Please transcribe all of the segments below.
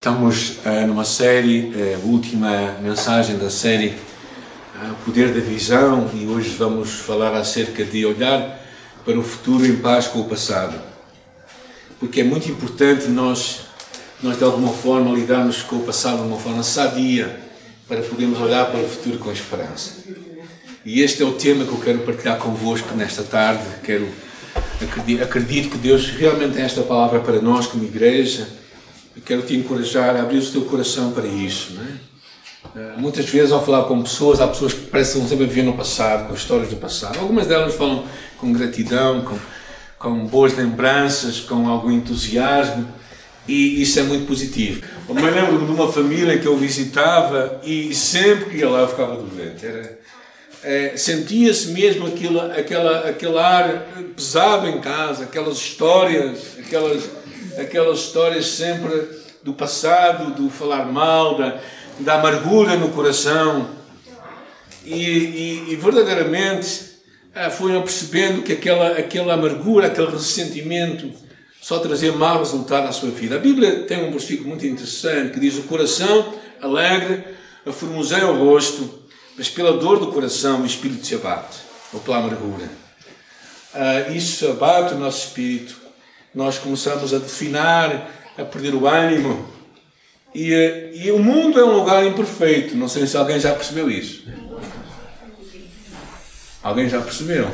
Estamos uh, numa série, uh, última mensagem da série uh, Poder da Visão, e hoje vamos falar acerca de olhar para o futuro em paz com o passado. Porque é muito importante nós, nós de alguma forma, lidarmos com o passado de uma forma sadia, para podermos olhar para o futuro com esperança. E este é o tema que eu quero partilhar convosco nesta tarde. Quero, acredito, acredito que Deus realmente tem esta palavra para nós como igreja quero te encorajar a abrir o teu coração para isso. É? Uh, muitas vezes, ao falar com pessoas, há pessoas que parecem sempre viver no passado, com histórias do passado. Algumas delas falam com gratidão, com, com boas lembranças, com algum entusiasmo, e isso é muito positivo. Eu me lembro de uma família que eu visitava e sempre que ia lá eu ficava doente. Era, é, sentia-se mesmo aquilo, aquela, aquele ar pesado em casa, aquelas histórias, aquelas aquelas histórias sempre do passado, do falar mal, da, da amargura no coração. E, e, e verdadeiramente ah, foram percebendo que aquela, aquela amargura, aquele ressentimento só trazia mau resultado à sua vida. A Bíblia tem um versículo muito interessante que diz: O coração alegre aformoseia o rosto, mas pela dor do coração o espírito se abate, ou pela amargura. Uh, isso abate o nosso espírito nós começamos a definar, a perder o ânimo. E, eh, e o mundo é um lugar imperfeito. Não sei se alguém já percebeu isso. Alguém já percebeu?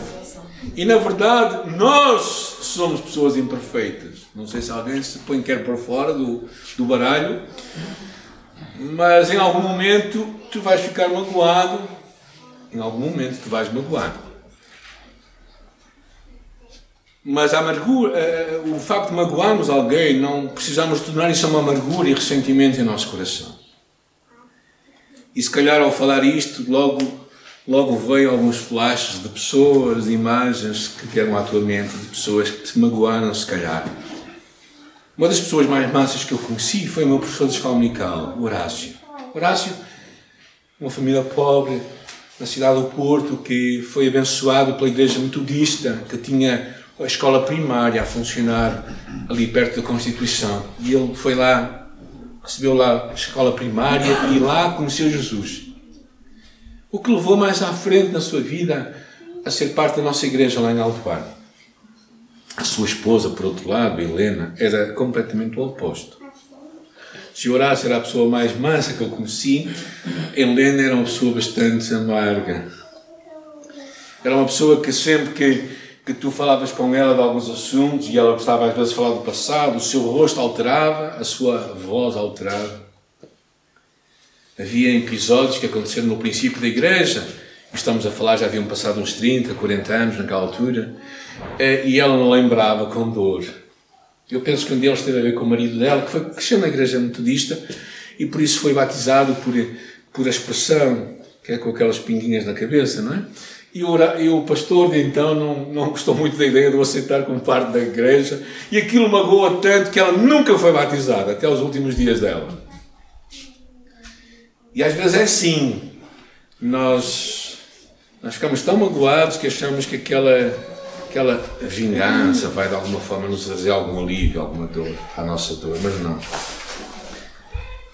E na verdade, nós somos pessoas imperfeitas. Não sei se alguém se põe quer por fora do, do baralho, mas em algum momento tu vais ficar magoado. Em algum momento tu vais magoado. Mas a amargura, eh, o facto de magoarmos alguém, não precisamos tornar isso uma amargura e ressentimento em nosso coração. E se calhar ao falar isto, logo, logo veio alguns flashes de pessoas, de imagens que vieram à tua mente, de pessoas que te magoaram, se calhar. Uma das pessoas mais massas que eu conheci foi o meu professor de escola musical, Horácio. Horácio, uma família pobre, na cidade do Porto, que foi abençoado pela igreja metodista, que tinha a escola primária a funcionar ali perto da Constituição. E ele foi lá, recebeu lá a escola primária e lá conheceu Jesus. O que levou mais à frente na sua vida a ser parte da nossa igreja lá em Alto A sua esposa, por outro lado, Helena, era completamente o oposto. Se Horácio era a pessoa mais mansa que eu conheci, Helena era uma pessoa bastante amarga. Era uma pessoa que sempre que que tu falavas com ela de alguns assuntos e ela gostava às vezes de falar do passado, o seu rosto alterava, a sua voz alterava. Havia episódios que aconteceram no princípio da igreja, estamos a falar, já haviam passado uns 30, 40 anos naquela altura, eh, e ela não lembrava com dor. Eu penso que um deles teve a ver com o marido dela, que foi cresceu na igreja metodista e por isso foi batizado por, por expressão, que é com aquelas pinguinhas na cabeça, não é? E o, e o pastor de então não, não gostou muito da ideia de o aceitar como parte da igreja e aquilo magoa tanto que ela nunca foi batizada até os últimos dias dela. E às vezes é assim. Nós, nós ficamos tão magoados que achamos que aquela, aquela vingança vai de alguma forma nos trazer algum alívio, alguma dor, à nossa dor, mas não.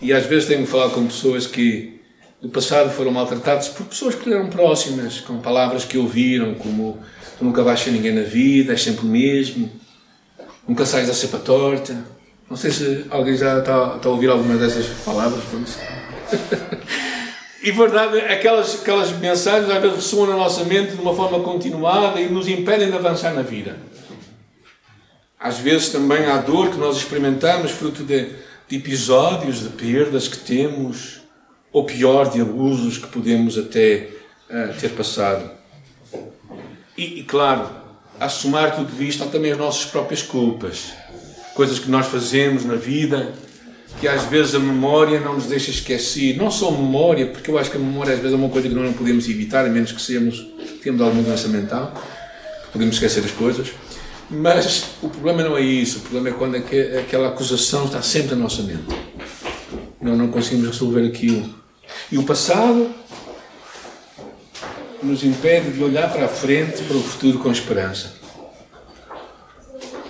E às vezes tenho falado com pessoas que do passado foram maltratados por pessoas que lhe eram próximas, com palavras que ouviram, como tu nunca vais ser ninguém na vida, és sempre o mesmo, nunca sais da cepa torta. Não sei se alguém já está, está a ouvir alguma dessas palavras. e verdade, aquelas, aquelas mensagens às vezes ressoam na nossa mente de uma forma continuada e nos impedem de avançar na vida. Às vezes também há dor que nós experimentamos fruto de, de episódios, de perdas que temos, ou pior, de abusos que podemos até uh, ter passado. E, e, claro, a somar tudo isto, há também as nossas próprias culpas, coisas que nós fazemos na vida que às vezes a memória não nos deixa esquecer. Não só memória, porque eu acho que a memória às vezes é uma coisa que nós não podemos evitar, a menos que sejamos, tenhamos alguma doença mental, podemos esquecer as coisas. Mas o problema não é isso, o problema é quando aquela acusação está sempre na nossa mente. Nós não conseguimos resolver aquilo. E o passado nos impede de olhar para a frente, para o futuro com esperança.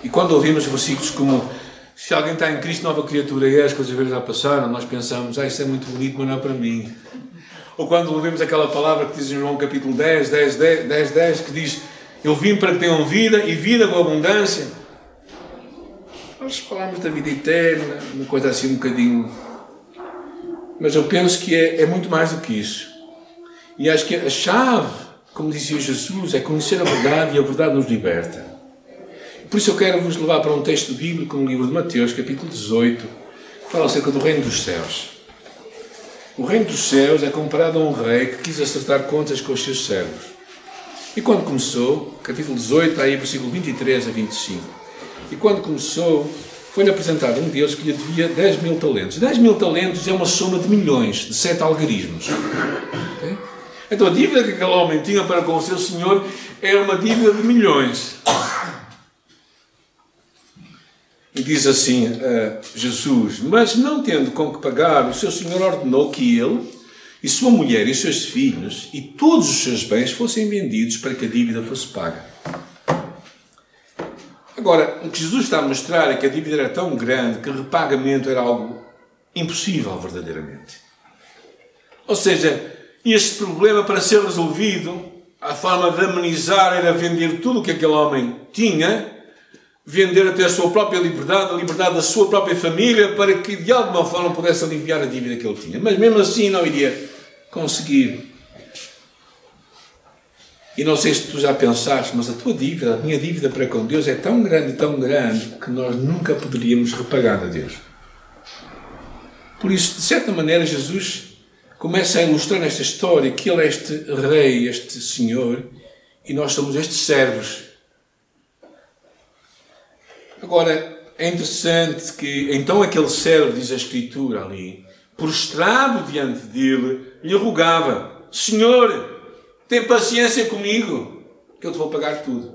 E quando ouvimos versículos como Se alguém está em Cristo, nova criatura é, as coisas velhas já passaram, nós pensamos, ah, isso é muito bonito, mas não é para mim. Ou quando ouvimos aquela palavra que diz em João capítulo 10, 10, 10, 10, 10 que diz, eu vim para que tenham vida e vida com abundância. Nós falamos da vida eterna, uma coisa assim um bocadinho. Mas eu penso que é, é muito mais do que isso. E acho que a chave, como dizia Jesus, é conhecer a verdade e a verdade nos liberta. Por isso eu quero vos levar para um texto bíblico no livro de Mateus, capítulo 18, que fala acerca do reino dos céus. O reino dos céus é comparado a um rei que quis acertar contas com os seus servos. E quando começou, capítulo 18, aí versículo 23 a 25. E quando começou, foi-lhe apresentado um Deus que lhe devia 10 mil talentos. 10 mil talentos é uma soma de milhões, de sete algarismos. Okay? Então a dívida que aquele homem tinha para com o seu senhor era uma dívida de milhões. E diz assim uh, Jesus: Mas não tendo com que pagar, o seu senhor ordenou que ele e sua mulher e seus filhos e todos os seus bens fossem vendidos para que a dívida fosse paga. Agora, o que Jesus está a mostrar é que a dívida era tão grande que repagamento era algo impossível, verdadeiramente. Ou seja, este problema, para ser resolvido, a forma de amenizar era vender tudo o que aquele homem tinha, vender até a sua própria liberdade, a liberdade da sua própria família, para que de alguma forma pudesse aliviar a dívida que ele tinha. Mas mesmo assim não iria conseguir e não sei se tu já pensaste, mas a tua dívida, a minha dívida para com Deus é tão grande, tão grande, que nós nunca poderíamos repagar a Deus. Por isso, de certa maneira, Jesus começa a ilustrar nesta história que Ele é este Rei, este Senhor, e nós somos estes servos. Agora, é interessante que então aquele servo, diz a Escritura ali, prostrado diante dele, lhe rogava: Senhor, tem paciência comigo, que eu te vou pagar tudo.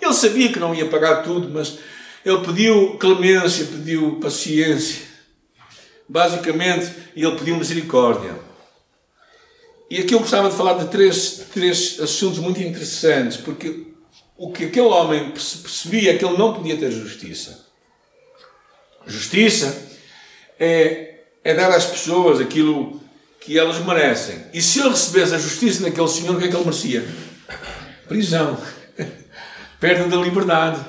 Ele sabia que não ia pagar tudo, mas ele pediu clemência, pediu paciência. Basicamente, ele pediu misericórdia. E aqui eu gostava de falar de três, três assuntos muito interessantes, porque o que aquele homem percebia é que ele não podia ter justiça. Justiça é, é dar às pessoas aquilo que elas merecem. E se ele recebesse a justiça daquele senhor, o que é que ele merecia? Prisão. Perda da liberdade.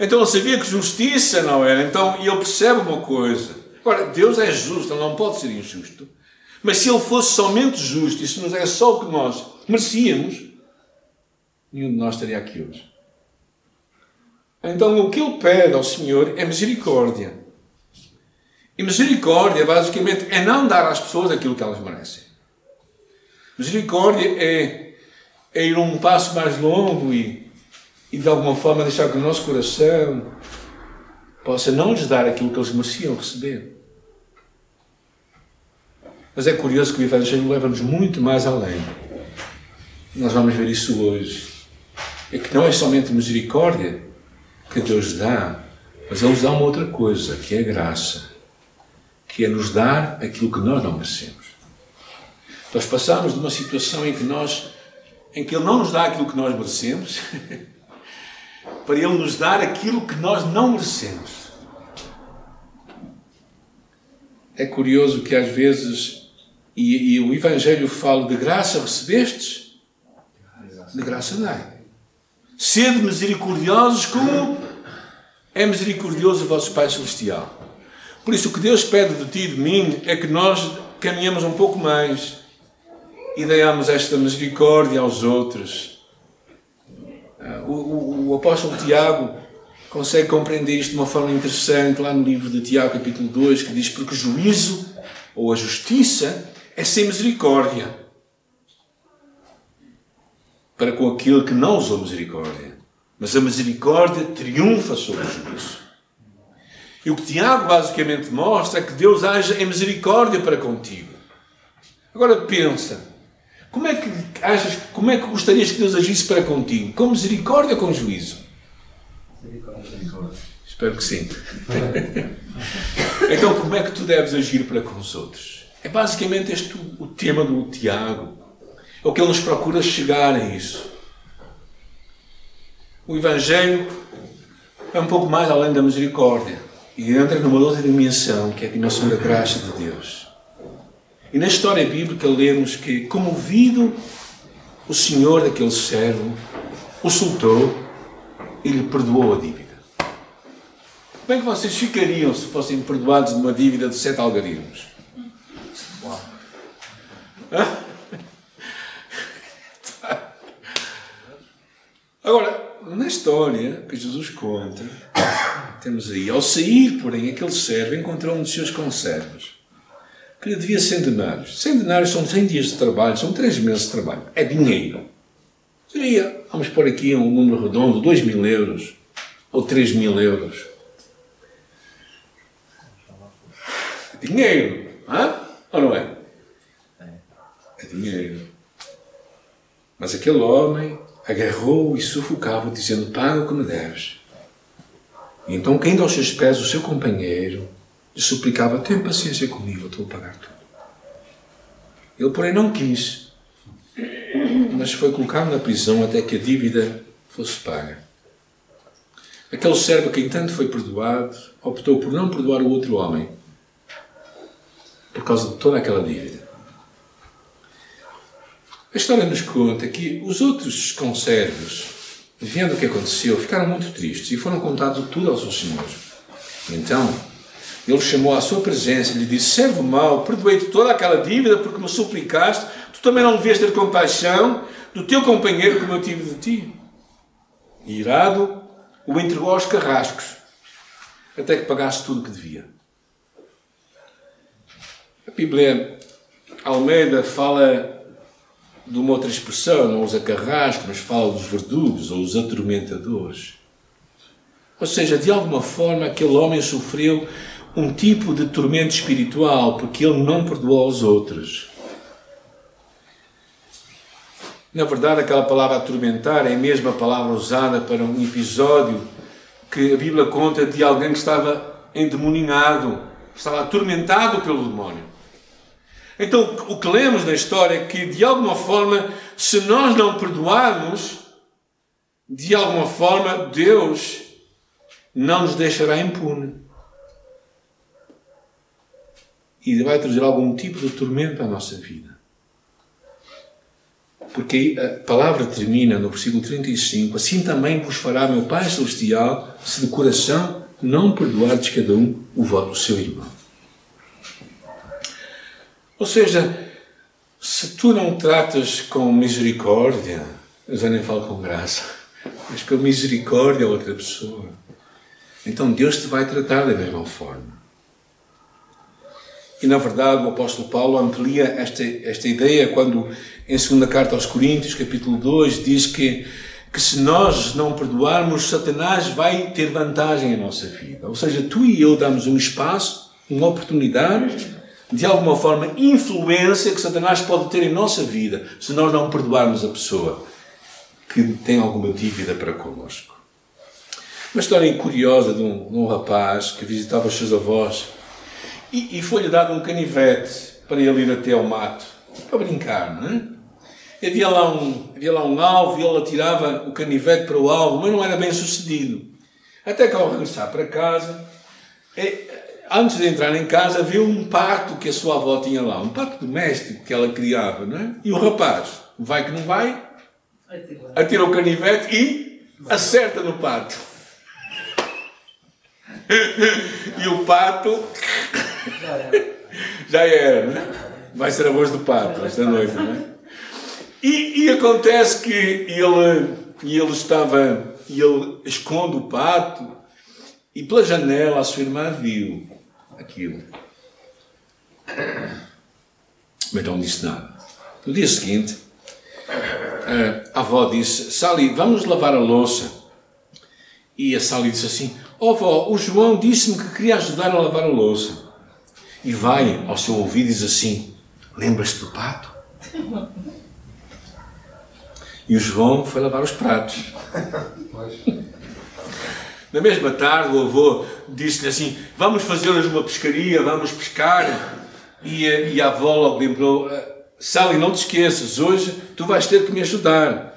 Então ele sabia que justiça não era. Então ele percebe uma coisa. Agora, Deus é justo, ele não pode ser injusto. Mas se ele fosse somente justo e se nos é só o que nós merecíamos, nenhum de nós estaria aqui hoje. Então o que ele pede ao Senhor é misericórdia. E misericórdia, basicamente, é não dar às pessoas aquilo que elas merecem. Misericórdia é, é ir um passo mais longo e, e, de alguma forma, deixar que o nosso coração possa não lhes dar aquilo que eles mereciam receber. Mas é curioso que o Evangelho leva-nos muito mais além. Nós vamos ver isso hoje. É que não é somente misericórdia que Deus dá, mas Ele nos dá uma outra coisa, que é graça que é nos dar aquilo que nós não merecemos. Nós passamos de uma situação em que nós, em que Ele não nos dá aquilo que nós merecemos, para Ele nos dar aquilo que nós não merecemos. É curioso que às vezes, e, e o Evangelho fala de graça recebestes, de graça dai. Sede misericordiosos como é misericordioso o vosso Pai Celestial. Por isso, o que Deus pede de ti e de mim é que nós caminhamos um pouco mais e demos esta misericórdia aos outros. Ah, o, o, o, apóstolo Tiago consegue compreender isto de uma forma interessante lá no livro de Tiago, capítulo 2, que diz: Porque o juízo ou a justiça é sem misericórdia para com aquele que não usou misericórdia. Mas a misericórdia triunfa sobre o juízo. E o que Tiago basicamente mostra é que Deus age em misericórdia para contigo. Agora pensa, como é que achas, como é que gostarias que Deus agisse para contigo? Com misericórdia ou com juízo? Misericórdia. Espero que sim. então, como é que tu deves agir para com os outros? É basicamente este o tema do Tiago. É o que ele nos procura chegar a isso. O Evangelho é um pouco mais além da misericórdia. E entra numa outra dimensão, que é a dimensão da graça de Deus. E na história bíblica lemos que, comovido, o Senhor daquele servo o soltou e lhe perdoou a dívida. Como é que vocês ficariam se fossem perdoados de uma dívida de sete algarismos? Agora, na história que Jesus conta, temos aí, ao sair, porém, aquele servo encontrou um dos seus conservos que lhe devia centenários. Centenários são 100 dias de trabalho, são 3 meses de trabalho. É dinheiro. Seria, vamos pôr aqui um número redondo, 2 mil euros ou 3 mil euros. Dinheiro, hã? ou não é? É dinheiro. Mas aquele homem agarrou e sufocava, dizendo: Paga o que me deves. Então, caindo aos seus pés, o seu companheiro lhe suplicava: Tem paciência comigo, eu estou a pagar tudo. Ele, porém, não quis, mas foi colocado na prisão até que a dívida fosse paga. Aquele servo que, entanto, foi perdoado, optou por não perdoar o outro homem por causa de toda aquela dívida. A história nos conta que os outros conservos, vendo o que aconteceu, ficaram muito tristes e foram contados tudo ao seu senhor. Então, ele chamou à sua presença e lhe disse: Servo mau, perdoei-te toda aquela dívida porque me suplicaste, tu também não devias ter compaixão do teu companheiro como eu tive de ti. E irado, o entregou aos carrascos, até que pagaste tudo o que devia. A Bíblia Almeida fala de uma outra expressão, não usa carrasco, mas fala dos verdugos ou os atormentadores. Ou seja, de alguma forma aquele homem sofreu um tipo de tormento espiritual porque ele não perdoou aos outros. Na verdade, aquela palavra atormentar é a mesma palavra usada para um episódio que a Bíblia conta de alguém que estava endemoninhado, estava atormentado pelo demónio. Então, o que lemos na história é que, de alguma forma, se nós não perdoarmos, de alguma forma, Deus não nos deixará impune. E vai trazer algum tipo de tormento à nossa vida. Porque a palavra termina no versículo 35: Assim também vos fará meu Pai Celestial, se de coração não perdoardes cada um o voto do seu irmão. Ou seja, se tu não tratas com misericórdia, eu já nem falo com graça, mas com misericórdia a outra pessoa, então Deus te vai tratar da mesma forma. E na verdade o apóstolo Paulo amplia esta, esta ideia quando, em 2 carta aos Coríntios, capítulo 2, diz que, que se nós não perdoarmos, Satanás vai ter vantagem em nossa vida. Ou seja, tu e eu damos um espaço, uma oportunidade de alguma forma, influência que Satanás pode ter em nossa vida se nós não perdoarmos a pessoa que tem alguma dívida para connosco. Uma história curiosa de um, de um rapaz que visitava os seus avós e, e foi-lhe dado um canivete para ele ir até ao mato, para brincar, não é? Havia lá, um, havia lá um alvo e ele atirava o canivete para o alvo, mas não era bem sucedido. Até que ao regressar para casa, é, antes de entrar em casa, viu um pato que a sua avó tinha lá, um pato doméstico que ela criava, não é? E o rapaz, vai que não vai, atira o canivete e acerta no pato. e o pato já era, não é? Vai ser a voz do pato esta noite, não é? E, e acontece que ele, ele estava, ele esconde o pato e pela janela a sua irmã viu aquilo. Mas não disse nada. No dia seguinte, a avó disse: Sally, vamos lavar a louça. E a Sally disse assim: oh, avó, o João disse-me que queria ajudar a lavar a louça. E vai ao seu ouvido e diz assim: Lembras-te do pato? E o João foi lavar os pratos. Na mesma tarde, o avô disse-lhe assim: Vamos fazer hoje uma pescaria, vamos pescar. E a, e a avó logo lembrou: ah, Sally, não te esqueças, hoje tu vais ter que me ajudar.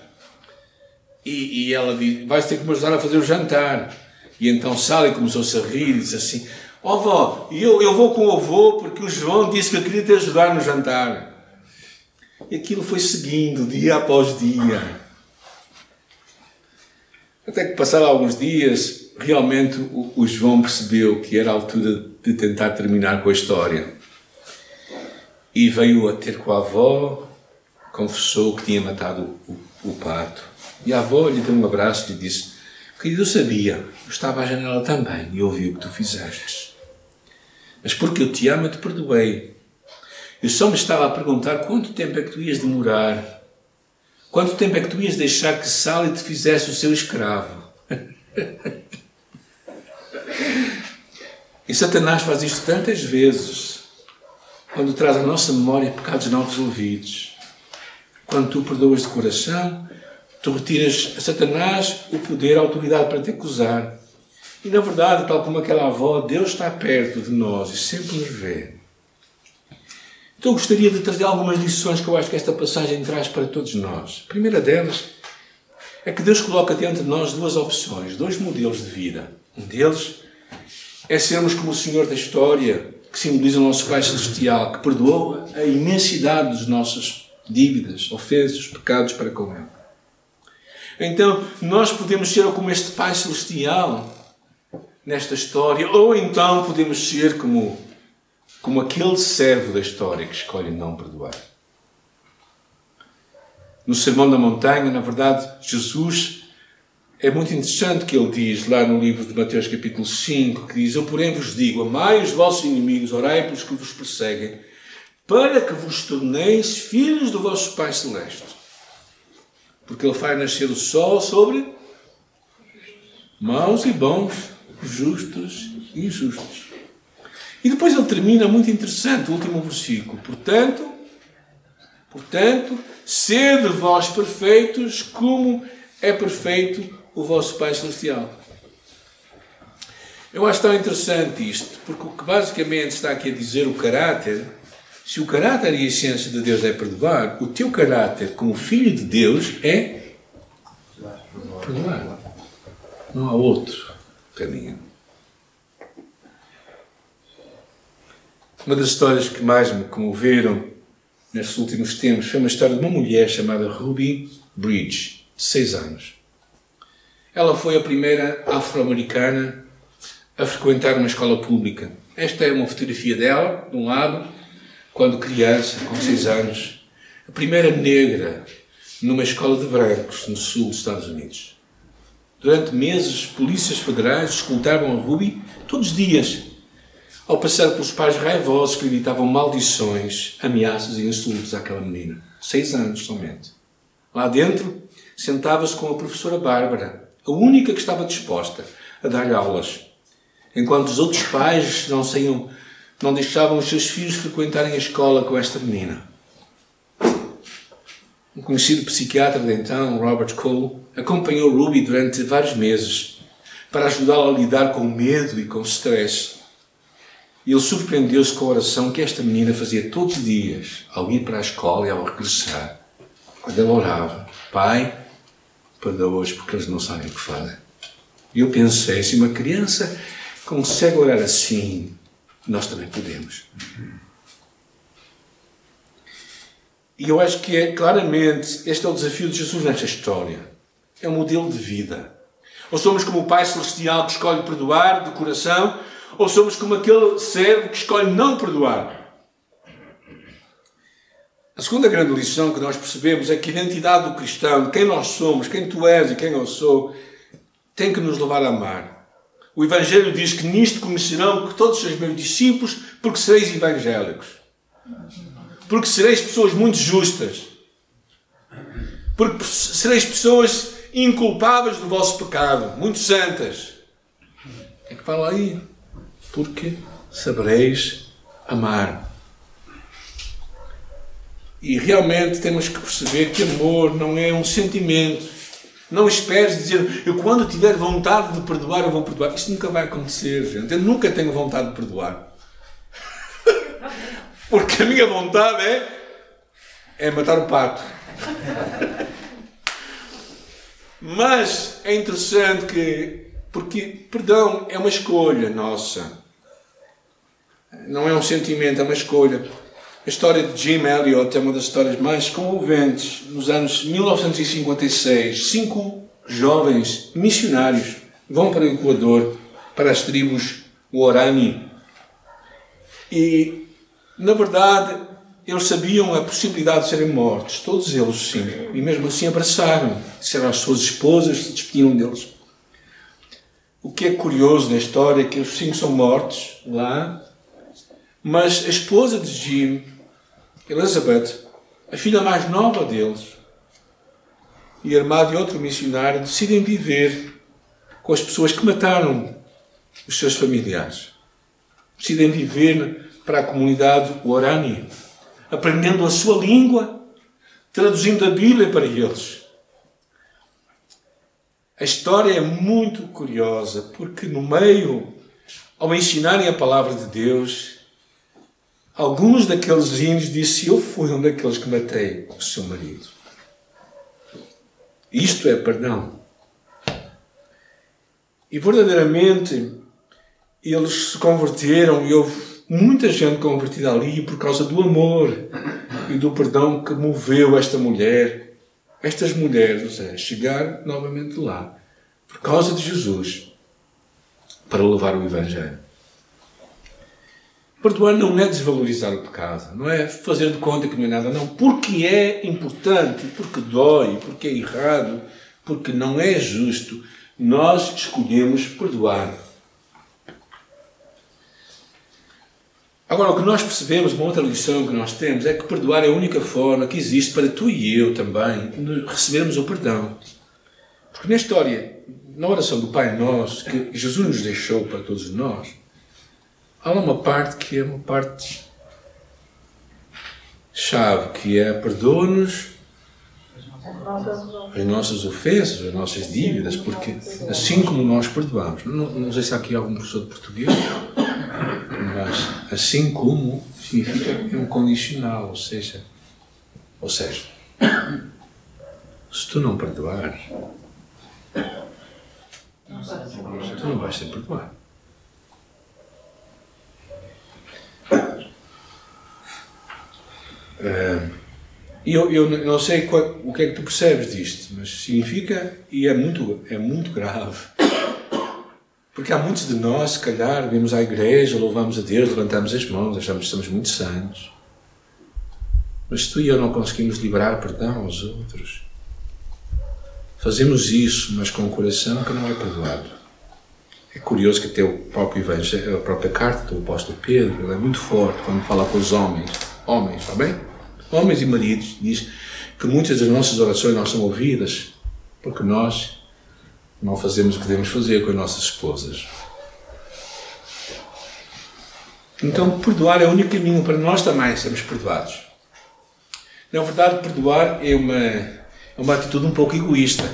E, e ela disse: Vais ter que me ajudar a fazer o jantar. E então Sally começou-se a rir e disse assim: Ó oh, vó, eu, eu vou com o avô porque o João disse que eu queria te ajudar no jantar. E aquilo foi seguindo, dia após dia. Até que passaram alguns dias, realmente o, João percebeu que era a altura de tentar terminar com a história. E veio a ter com a avó, confessou que tinha matado o, o pato. E a avó lhe deu um abraço e lhe disse: Querido, eu sabia, eu estava à janela também e ouvi o que tu fizeste. Mas porque eu te amo, eu te perdoei. Eu só me estava a perguntar quanto tempo é que tu ias demorar. Quanto tempo é que tu ias deixar que Sally te fizesse o seu escravo? e Satanás faz isto tantas vezes, quando traz à nossa memória pecados não resolvidos. Quando tu perdoas de coração, tu retiras a Satanás o poder, a autoridade para te acusar. E na verdade, tal como aquela avó, Deus está perto de nós e sempre nos vê. Então eu gostaria de trazer algumas lições que eu acho que esta passagem traz para todos nós. A primeira delas é que Deus coloca diante de nós duas opções, dois modelos de vida. Um deles é sermos como o Senhor da história, que simboliza o nosso Pai Celestial, que perdoa a imensidade das nossas dívidas, ofensas, pecados para com Ele. Então, nós podemos ser como este Pai Celestial nesta história, ou então podemos ser como como aquele servo da história que escolhe não perdoar. No Sermão da Montanha, na verdade, Jesus é muito interessante que ele diz lá no livro de Mateus capítulo 5, que diz, Eu porém vos digo, amai os vossos inimigos, orai pelos que vos perseguem, para que vos torneis filhos do vosso Pai Celeste. Porque ele faz nascer o sol sobre maus e bons, justos e injustos. E depois ele termina muito interessante, o último versículo. Portanto, portanto, sede vós perfeitos, como é perfeito o vosso Pai Celestial. Eu acho tão interessante isto, porque o que basicamente está aqui a dizer o caráter, se o caráter e a essência de Deus é perdoar, o teu caráter como filho de Deus é perdoar. Não há outro caminho. Uma das histórias que mais me comoveram nestes últimos tempos foi uma história de uma mulher chamada Ruby Bridge, de 6 anos. Ela foi a primeira afro-americana a frequentar uma escola pública. Esta é uma fotografia dela, de um lado, quando criança, com 6 anos. A primeira negra numa escola de brancos no sul dos Estados Unidos. Durante meses, polícias federais escutavam a Ruby todos os dias ao passar pelos pais raivosos que gritavam maldições, ameaças e insultos àquela menina. Seis anos somente. Lá dentro, sentava-se com a professora Bárbara, a única que estava disposta a dar-lhe aulas, enquanto os outros pais não, saiam, não deixavam os seus filhos frequentarem a escola com esta menina. Um conhecido psiquiatra de então, Robert Cole, acompanhou Ruby durante vários meses para ajudá-la a lidar com medo e com stress ele surpreendeu-se com a oração que esta menina fazia todos os dias, ao ir para a escola e ao regressar. Quando ela orava, Pai, perdoa-os porque eles não sabem o que fazem. E eu pensei, se uma criança consegue orar assim, nós também podemos. E eu acho que é claramente, este é o desafio de Jesus nesta história. É um modelo de vida. Ou somos como o Pai Celestial que escolhe perdoar de coração, ou somos como aquele servo que escolhe não perdoar? A segunda grande lição que nós percebemos é que a identidade do cristão, quem nós somos, quem tu és e quem eu sou, tem que nos levar a amar. O Evangelho diz que nisto conhecerão que todos sois meus discípulos, porque sereis evangélicos. Porque sereis pessoas muito justas. Porque sereis pessoas inculpáveis do vosso pecado, muito santas. É que fala aí porque sabereis amar. E realmente temos que perceber que amor não é um sentimento. Não esperes dizer, eu quando tiver vontade de perdoar, eu vou perdoar. Isto nunca vai acontecer, gente. Eu nunca tenho vontade de perdoar. Porque a minha vontade é, é matar o pato. Mas é interessante que Porque perdão é uma escolha nossa. Não é um sentimento, é uma escolha. A história de Jim Elliot é uma das histórias mais comoventes. Nos anos 1956, cinco jovens missionários vão para o Equador, para as tribos Guarani. E, na verdade, eles sabiam a possibilidade de serem mortos, todos eles, sim. E mesmo assim abraçaram, disseram às suas esposas, se despediram deles. O que é curioso na história é que os cinco são mortos lá, mas a esposa de Jim, Elizabeth, a filha mais nova deles, e irmã de outro missionário, decidem viver com as pessoas que mataram os seus familiares. Decidem viver para a comunidade Orani aprendendo a sua língua, traduzindo a Bíblia para eles. A história é muito curiosa, porque no meio, ao ensinarem a palavra de Deus, alguns daqueles índios disseram: Eu fui um daqueles que matei o seu marido. Isto é perdão. E verdadeiramente eles se converteram e houve muita gente convertida ali por causa do amor e do perdão que moveu esta mulher, estas mulheres, a chegar novamente lá, por causa de Jesus, para levar o Evangelho. Perdoar não é desvalorizar o pecado, não é fazer de conta que não é nada, não. Porque é importante, porque dói, porque é errado, porque não é justo, nós escolhemos perdoar Agora, o que nós percebemos, uma outra lição que nós temos, é que perdoar é a única forma que existe para tu e eu também recebermos o perdão. Porque na história, na oração do Pai Nosso, que Jesus nos deixou para todos nós, há uma parte que é uma parte chave, que é perdoa-nos as nossas ofensas, as nossas dívidas, porque assim como nós perdoamos, não, não sei se há aqui algum professor de português, mas assim como significa é um condicional, ou seja, ou seja, se tu não perdoares, tu não vais ser perdoado. Uh, eu, eu não sei qual, o que é que tu percebes disto, mas significa, e é muito, é muito grave, porque há muitos de nós, se calhar, vimos à igreja, louvamos a Deus, levantamos as mãos, achamos que estamos muito santos. Mas tu e eu não conseguimos liberar perdão aos outros. Fazemos isso, mas com um coração que não é perdoado. É curioso que até o próprio evangelho, a própria carta do apóstolo Pedro, é muito forte quando fala com os homens. Homens, está bem? Homens e maridos, diz que muitas das nossas orações não são ouvidas porque nós não fazemos o que devemos fazer com as nossas esposas. Então, perdoar é o único caminho para nós também sermos perdoados. Na verdade, perdoar é uma, é uma atitude um pouco egoísta.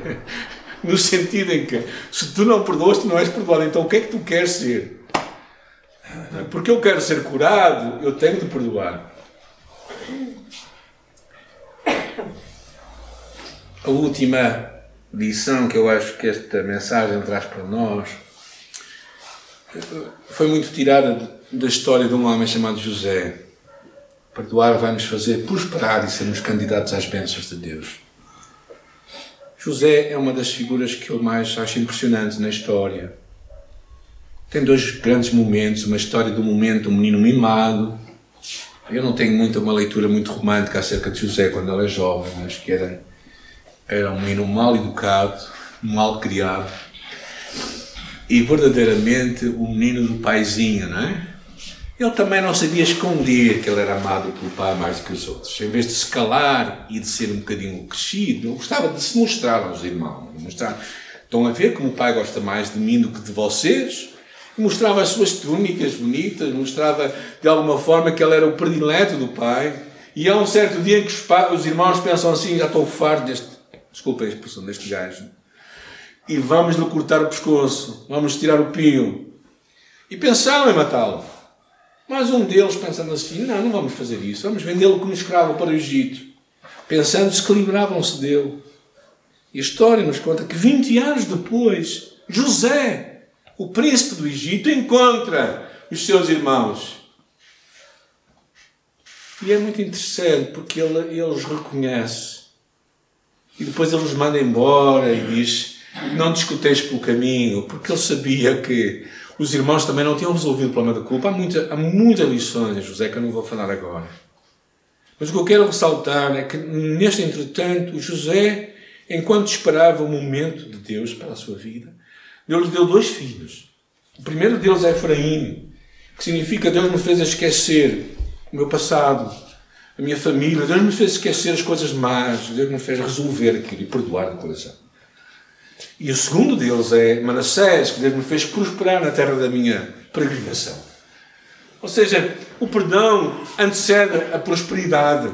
no sentido em que, se tu não perdoas, tu não és perdoado. Então, o que é que tu queres ser? Porque eu quero ser curado, eu tenho de perdoar. A última lição que eu acho que esta mensagem traz para nós foi muito tirada da história de um homem chamado José. Perdoar vai nos fazer prosperar e sermos candidatos às bênçãos de Deus. José é uma das figuras que eu mais acho impressionantes na história. Tem dois grandes momentos, uma história do momento um menino mimado. Eu não tenho muita uma leitura muito romântica acerca de José quando ele é jovem, acho que era era um menino mal educado, mal criado e verdadeiramente o menino do paizinho, não é? Ele também não sabia esconder que ele era amado pelo pai mais do que os outros. Em vez de se calar e de ser um bocadinho crescido, ele gostava de se mostrar aos irmãos. Mostrar. Estão a ver como o pai gosta mais de mim do que de vocês? Mostrava as suas túnicas bonitas, mostrava de alguma forma que ele era o predileto do pai. E há um certo dia que os, os irmãos pensam assim: já estou farto deste desculpa a expressão deste gajo, e vamos lhe cortar o pescoço, vamos tirar o pio. E pensaram em matá-lo. Mas um deles, pensando assim, não, não vamos fazer isso, vamos vendê-lo como escravo para o Egito. Pensando-se que livravam-se dele. E a história nos conta que 20 anos depois, José, o príncipe do Egito, encontra os seus irmãos. E é muito interessante porque ele, ele os reconhece. E depois ele os manda embora e diz: Não discuteis pelo caminho, porque ele sabia que os irmãos também não tinham resolvido o problema da culpa. Há, muita, há muitas lições, José, que eu não vou falar agora. Mas o que eu quero ressaltar é que, neste entretanto, José, enquanto esperava o momento de Deus para a sua vida, Deus lhe deu dois filhos. O primeiro deles é Efraim, que significa Deus me fez esquecer o meu passado, a minha família. Deus me fez esquecer as coisas más. Deus me fez resolver aquilo e perdoar de coração. E o segundo deles é Manassés, que Deus me fez prosperar na terra da minha peregrinação. Ou seja, o perdão antecede a prosperidade.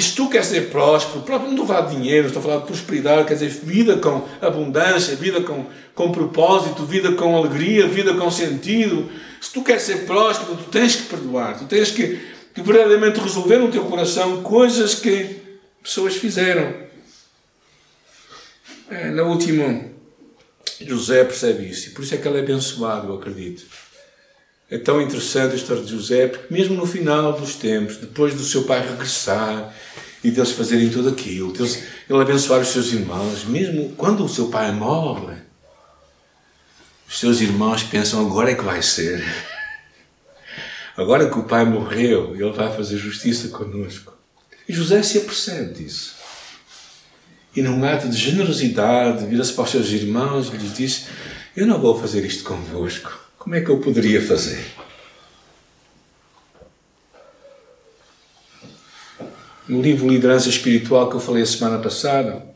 Se tu queres ser próspero, não estou a falar de dinheiro, estou a falar de prosperidade, quer dizer, vida com abundância, vida com, com propósito, vida com alegria, vida com sentido. Se tu queres ser próspero, tu tens que perdoar, tu tens que, que verdadeiramente resolver no teu coração coisas que pessoas fizeram. É, na última, José percebe isso, e por isso é que ele é abençoado, eu acredito. É tão interessante a história de José, porque mesmo no final dos tempos, depois do seu pai regressar e deles fazerem tudo aquilo, deles, ele abençoar os seus irmãos, mesmo quando o seu pai morre, os seus irmãos pensam agora é que vai ser. Agora que o pai morreu, ele vai fazer justiça conosco. E José se apercebe disso. E num ato de generosidade, vira-se para os seus irmãos e lhes diz: Eu não vou fazer isto convosco como é que eu poderia fazer? No livro Liderança Espiritual que eu falei a semana passada,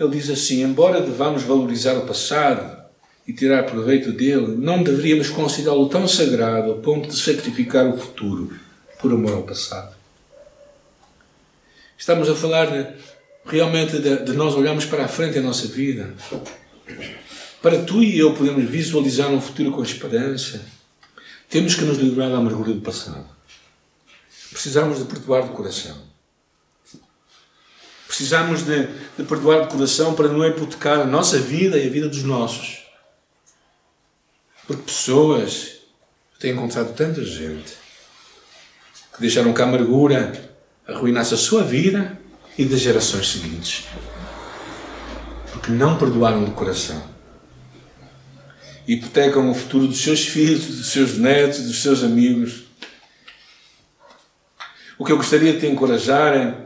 ele diz assim: Embora devamos valorizar o passado e tirar proveito dele, não deveríamos considerá-lo tão sagrado ao ponto de sacrificar o futuro por amor ao passado. Estamos a falar de, realmente de, de nós olharmos para a frente a nossa vida para tu e eu podermos visualizar um futuro com esperança, temos que nos livrar da amargura do passado. Precisamos de perdoar de coração. Precisamos de, de perdoar de coração para não hipotecar a nossa vida e a vida dos nossos. Porque pessoas, eu tenho encontrado tanta gente que deixaram que a amargura arruinasse a sua vida e das gerações seguintes. Porque não perdoaram de coração hipotecam o futuro dos seus filhos, dos seus netos, dos seus amigos. O que eu gostaria de te encorajar é,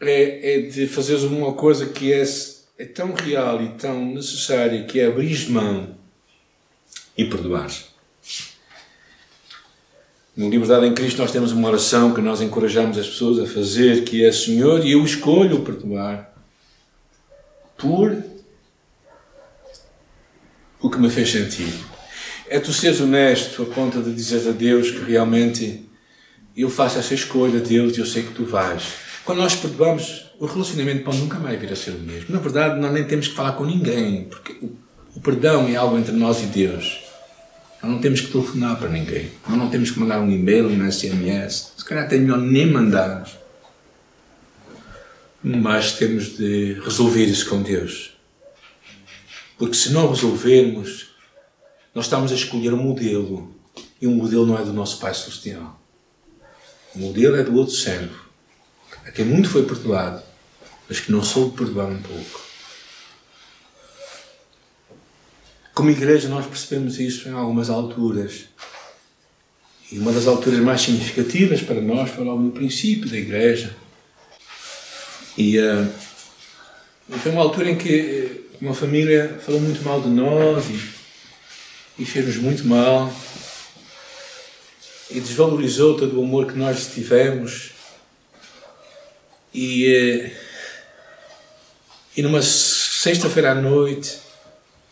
é, é de fazeres uma coisa que é, é tão real e tão necessária, que é abrir mão e perdoar. No Liberdade em Cristo nós temos uma oração que nós encorajamos as pessoas a fazer, que é Senhor, e eu escolho perdoar por o que me fez sentir. É tu seres honesto a ponto de dizer a Deus que realmente eu faço essa escolha, Deus, e eu sei que tu vais. Quando nós perdoamos, o relacionamento pode nunca mais vir a ser o mesmo. Na verdade, nós nem temos que falar com ninguém, porque o perdão é algo entre nós e Deus. Nós não temos que telefonar para ninguém. Nós não temos que mandar um e-mail, um SMS. Se calhar até melhor nem mandar. Mas temos de resolver isso com Deus. Porque se não resolvermos, nós estamos a escolher um modelo. E o modelo não é do nosso Pai Celestial. O modelo é do outro servo, a quem muito foi perdoado, mas que não soube perdoar um pouco. Como igreja, nós percebemos isso em algumas alturas. E uma das alturas mais significativas para nós foi logo no princípio da igreja. E uh, foi uma altura em que uma família falou muito mal de nós e, e fez-nos muito mal. E desvalorizou todo o amor que nós tivemos. E, eh, e numa sexta-feira à noite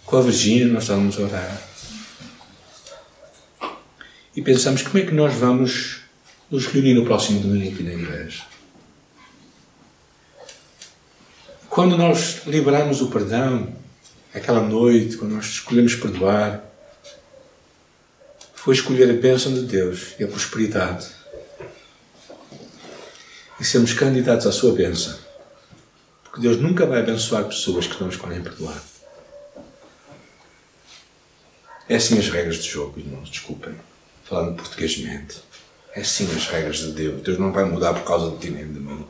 com a Virgínia nós estávamos a orar. E pensamos como é que nós vamos nos reunir no próximo domingo aqui na igreja Quando nós liberamos o perdão, aquela noite, quando nós escolhemos perdoar, foi escolher a bênção de Deus e a prosperidade. E sermos candidatos à sua bênção. Porque Deus nunca vai abençoar pessoas que não escolhem perdoar. É assim as regras de jogo, irmãos, desculpem. Falando portuguesmente. É assim as regras de Deus. Deus não vai mudar por causa de ti nem de mim.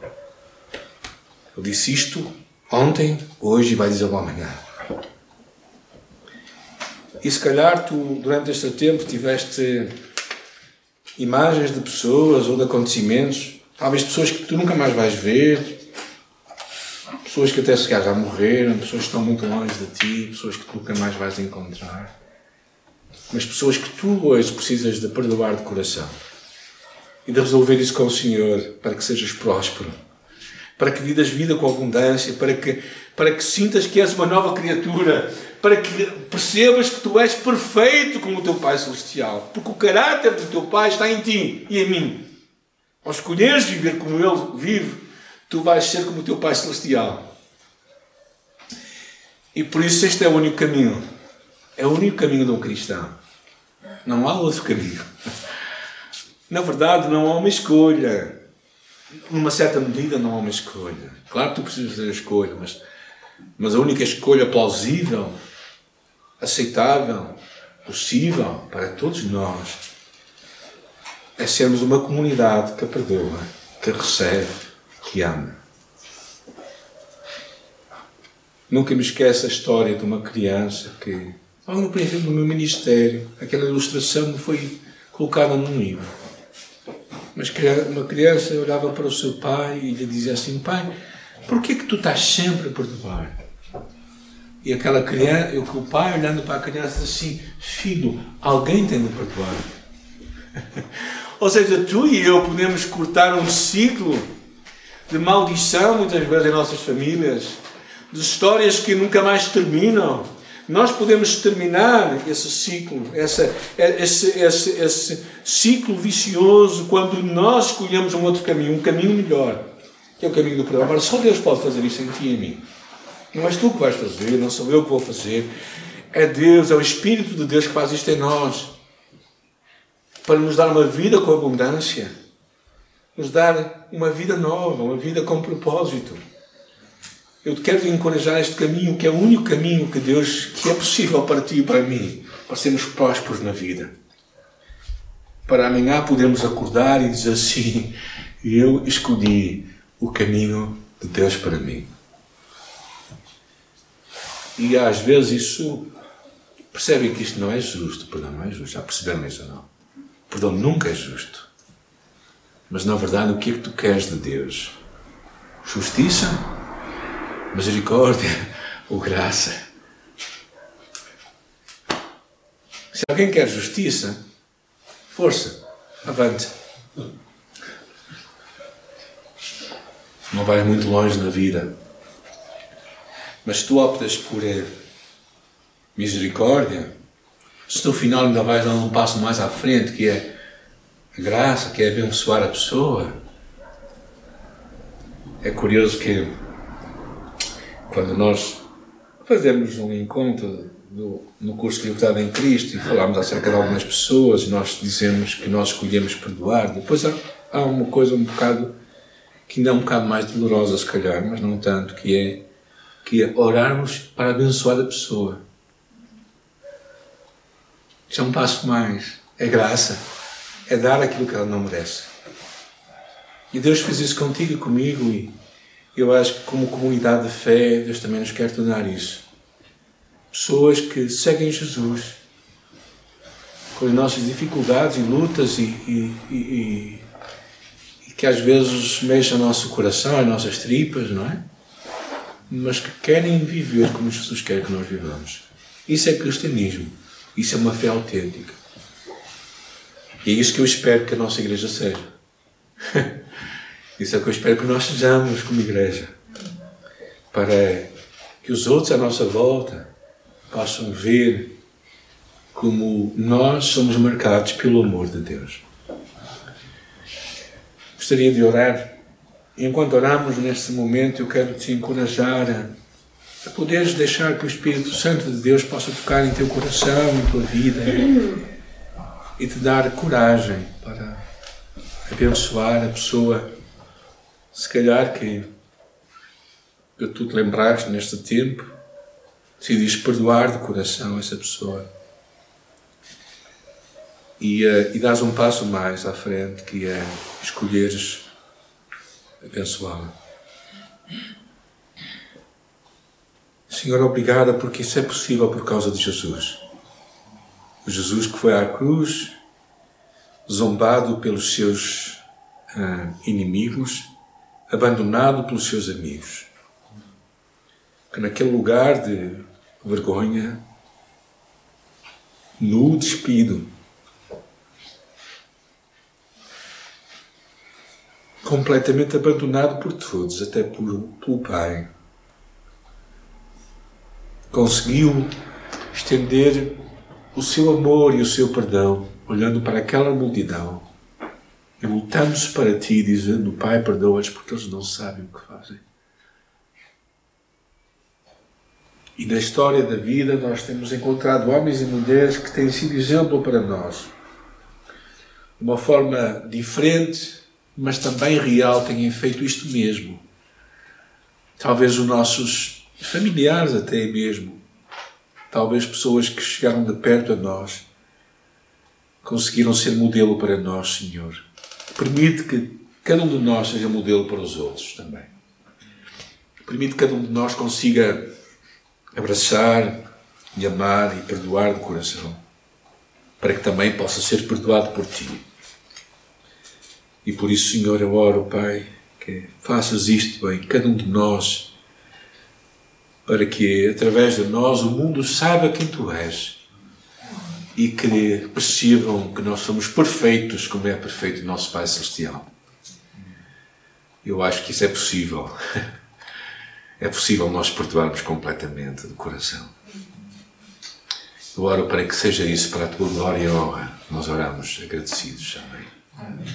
Eu disse isto ontem, hoje e vai dizer amanhã. E se calhar tu, durante este tempo, tiveste imagens de pessoas ou de acontecimentos, talvez pessoas que tu nunca mais vais ver, pessoas que até se já morreram, pessoas que estão muito longe de ti, pessoas que tu nunca mais vais encontrar, mas pessoas que tu hoje precisas de perdoar de coração e de resolver isso com o Senhor para que sejas próspero, para que vidas vida com abundância, para que, para que sintas que és uma nova criatura, para que percebas que tu és perfeito como o teu Pai Celestial, porque o caráter do teu Pai está em ti e em mim. Ao escolheres viver como Ele vive, tu vais ser como o teu Pai Celestial. E por isso este é o único caminho. É o único caminho de um cristão. Não há outro caminho. Na verdade, não há uma escolha. Numa certa medida, não há uma escolha. Claro que tu precisas fazer a escolha, mas, mas a única escolha plausível aceitável, possível para todos nós é sermos uma comunidade que perdoa, que recebe, que ama. Nunca me esqueço a história de uma criança que, logo no princípio do meu ministério, aquela ilustração me foi colocada num livro. Mas uma criança olhava para o seu pai e lhe dizia assim: Pai, por que, que tu estás sempre a perdoar? E aquela criança, e o pai olhando para a criança assim, filho, alguém tem de perdoar. Ou seja, tu e eu podemos cortar um ciclo de maldição muitas vezes em nossas famílias, de histórias que nunca mais terminam. Nós podemos terminar esse ciclo, essa, esse, esse, esse ciclo vicioso quando nós escolhemos um outro caminho, um caminho melhor, que é o caminho do perdão. Agora, só Deus pode fazer isso em ti e em mim. Não és tu que vais fazer, não sou eu que vou fazer. É Deus, é o Espírito de Deus que faz isto em nós. Para nos dar uma vida com abundância. Nos dar uma vida nova, uma vida com propósito. Eu te quero encorajar este caminho, que é o único caminho que Deus, que é possível para ti e para mim, para sermos prósperos na vida. Para amanhã podermos acordar e dizer assim: Eu escolhi o caminho de Deus para mim. E às vezes isso. Percebem que isto não é justo. Perdão, não é justo. Já perceberam isso ou não? Perdão nunca é justo. Mas na verdade, o que é que tu queres de Deus? Justiça? Misericórdia? Ou graça? Se alguém quer justiça, força, avante. Não vais muito longe na vida. Mas tu optas por eh, misericórdia, se no final ainda vais dar um passo mais à frente, que é a graça, que é abençoar a pessoa. É curioso que quando nós fazemos um encontro do, no curso de Liberdade em Cristo e falamos acerca de algumas pessoas e nós dizemos que nós escolhemos perdoar, depois há, há uma coisa um bocado que ainda é um bocado mais dolorosa se calhar, mas não tanto, que é que é orarmos para abençoar a pessoa. Isso é um passo mais. É graça. É dar aquilo que ela não merece. E Deus fez isso contigo e comigo, e eu acho que, como comunidade de fé, Deus também nos quer tornar isso. Pessoas que seguem Jesus com as nossas dificuldades e lutas e, e, e, e que às vezes mexem o nosso coração, as nossas tripas, não é? mas que querem viver como Jesus quer que nós vivamos. Isso é cristianismo. Isso é uma fé autêntica. E é isso que eu espero que a nossa igreja seja. Isso é o que eu espero que nós sejamos como igreja. Para que os outros à nossa volta possam ver como nós somos marcados pelo amor de Deus. Gostaria de orar enquanto oramos neste momento, eu quero te encorajar a, a poderes deixar que o Espírito Santo de Deus possa tocar em teu coração, em tua vida e te dar coragem para abençoar a pessoa. Se calhar que, que tu te lembraste neste tempo, decidiste perdoar de coração essa pessoa. e, uh, e dás um passo mais à frente, que é escolheres abençoá-la. Senhor, obrigada porque isso é possível por causa de Jesus. O Jesus que foi à cruz, zombado pelos seus uh, inimigos, abandonado pelos seus amigos. Que naquele lugar de vergonha, nu, despido, completamente abandonado por todos, até por, pelo Pai, conseguiu estender o seu amor e o seu perdão, olhando para aquela multidão e voltando-se para ti, dizendo: Pai, perdoa-os porque eles não sabem o que fazem. E na história da vida nós temos encontrado homens e mulheres que têm sido exemplo para nós. De uma forma diferente, mas também real, têm feito isto mesmo. Talvez os nossos familiares, até mesmo, talvez pessoas que chegaram de perto a nós, conseguiram ser modelo para nós, Senhor. Permite que cada um de nós seja modelo para os outros também. Permite que cada um de nós consiga abraçar e amar e perdoar de coração, para que também possa ser perdoado por ti. E por isso, Senhor, eu oro, Pai, que faças isto bem, cada um de nós, para que através de nós o mundo saiba quem tu és e que percebam que nós somos perfeitos como é perfeito o nosso Pai Celestial. Eu acho que isso é possível. é possível nós perdoarmos completamente do coração. Eu oro para que seja isso para a tua glória e honra. Nós oramos agradecidos. Amém.